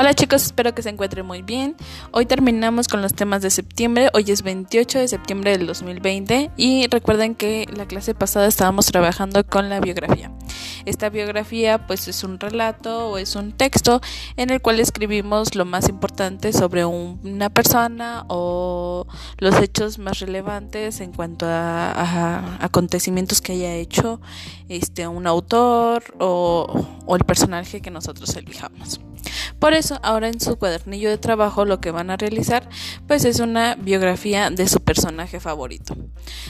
Hola chicos, espero que se encuentren muy bien. Hoy terminamos con los temas de septiembre. Hoy es 28 de septiembre del 2020 y recuerden que la clase pasada estábamos trabajando con la biografía. Esta biografía pues es un relato o es un texto en el cual escribimos lo más importante sobre una persona o los hechos más relevantes en cuanto a, acontecimientos que haya hecho este un autor o, o el personaje que nosotros elijamos. Por eso, ahora en su cuadernillo de trabajo lo que van a realizar pues es una biografía de su personaje favorito.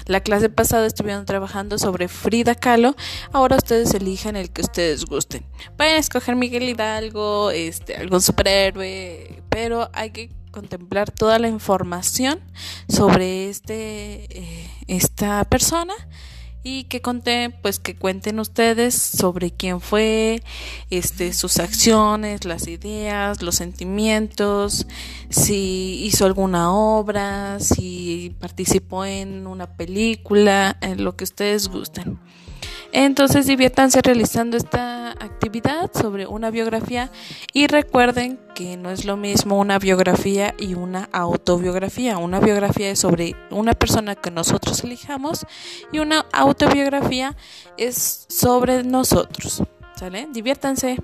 La clase pasada estuvieron trabajando sobre Frida Kahlo, ahora ustedes elijan el que ustedes gusten. Pueden escoger Miguel Hidalgo, este, algún superhéroe, pero hay que contemplar toda la información sobre este eh, esta persona y que conté pues que cuenten ustedes sobre quién fue este sus acciones las ideas los sentimientos si hizo alguna obra si participó en una película en lo que ustedes gusten entonces diviértanse realizando esta actividad sobre una biografía y recuerden que no es lo mismo una biografía y una autobiografía. Una biografía es sobre una persona que nosotros elijamos y una autobiografía es sobre nosotros. ¿Sale? Diviértanse.